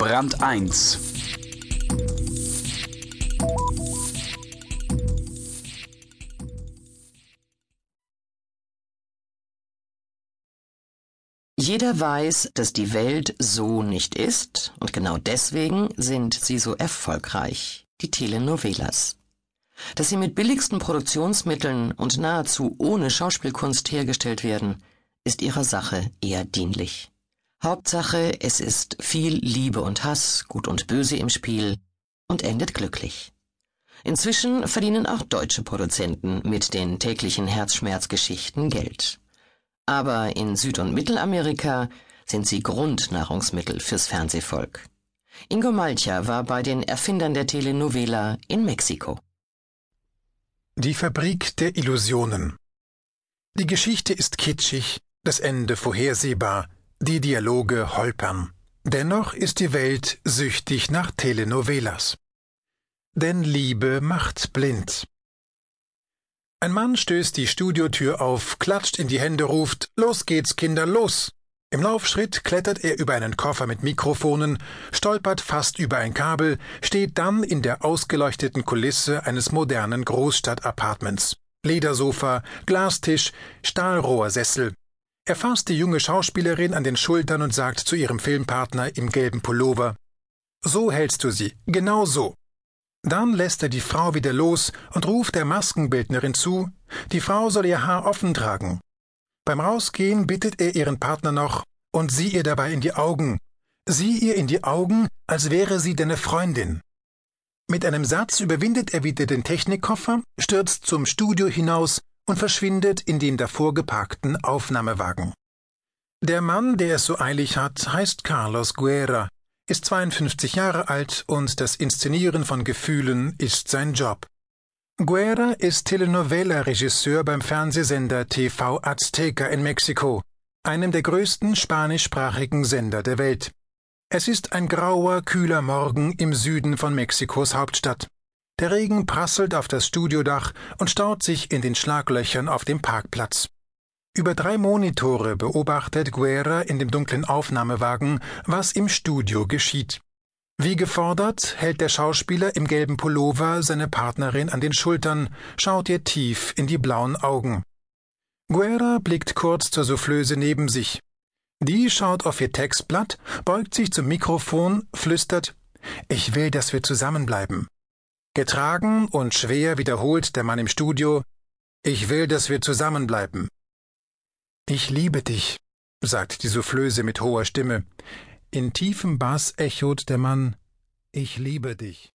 Brand 1 Jeder weiß, dass die Welt so nicht ist, und genau deswegen sind sie so erfolgreich, die Telenovelas. Dass sie mit billigsten Produktionsmitteln und nahezu ohne Schauspielkunst hergestellt werden, ist ihrer Sache eher dienlich. Hauptsache, es ist viel Liebe und Hass, Gut und Böse im Spiel und endet glücklich. Inzwischen verdienen auch deutsche Produzenten mit den täglichen Herzschmerzgeschichten Geld. Aber in Süd- und Mittelamerika sind sie Grundnahrungsmittel fürs Fernsehvolk. Ingo Malcha war bei den Erfindern der Telenovela in Mexiko. Die Fabrik der Illusionen. Die Geschichte ist kitschig, das Ende vorhersehbar, die Dialoge holpern. Dennoch ist die Welt süchtig nach Telenovelas. Denn Liebe macht blind. Ein Mann stößt die Studiotür auf, klatscht in die Hände, ruft Los geht's, Kinder, los. Im Laufschritt klettert er über einen Koffer mit Mikrofonen, stolpert fast über ein Kabel, steht dann in der ausgeleuchteten Kulisse eines modernen Großstadtapartments. Ledersofa, Glastisch, Stahlrohrsessel. Er fasst die junge Schauspielerin an den Schultern und sagt zu ihrem Filmpartner im gelben Pullover So hältst du sie, genau so. Dann lässt er die Frau wieder los und ruft der Maskenbildnerin zu, die Frau soll ihr Haar offen tragen. Beim Rausgehen bittet er ihren Partner noch und sieh ihr dabei in die Augen. Sieh ihr in die Augen, als wäre sie deine Freundin. Mit einem Satz überwindet er wieder den Technikkoffer, stürzt zum Studio hinaus und verschwindet in dem davor geparkten Aufnahmewagen. Der Mann, der es so eilig hat, heißt Carlos Guerra, ist 52 Jahre alt und das Inszenieren von Gefühlen ist sein Job. Guerra ist Telenovela-Regisseur beim Fernsehsender TV Azteca in Mexiko, einem der größten spanischsprachigen Sender der Welt. Es ist ein grauer, kühler Morgen im Süden von Mexikos Hauptstadt. Der Regen prasselt auf das Studiodach und staut sich in den Schlaglöchern auf dem Parkplatz. Über drei Monitore beobachtet Guerra in dem dunklen Aufnahmewagen, was im Studio geschieht. Wie gefordert hält der Schauspieler im gelben Pullover seine Partnerin an den Schultern, schaut ihr tief in die blauen Augen. Guerra blickt kurz zur Soufflöse neben sich. Die schaut auf ihr Textblatt, beugt sich zum Mikrofon, flüstert Ich will, dass wir zusammenbleiben. Getragen und schwer wiederholt der Mann im Studio Ich will, dass wir zusammenbleiben. Ich liebe dich, sagt die Soufflöse mit hoher Stimme. In tiefem Bass echot der Mann Ich liebe dich.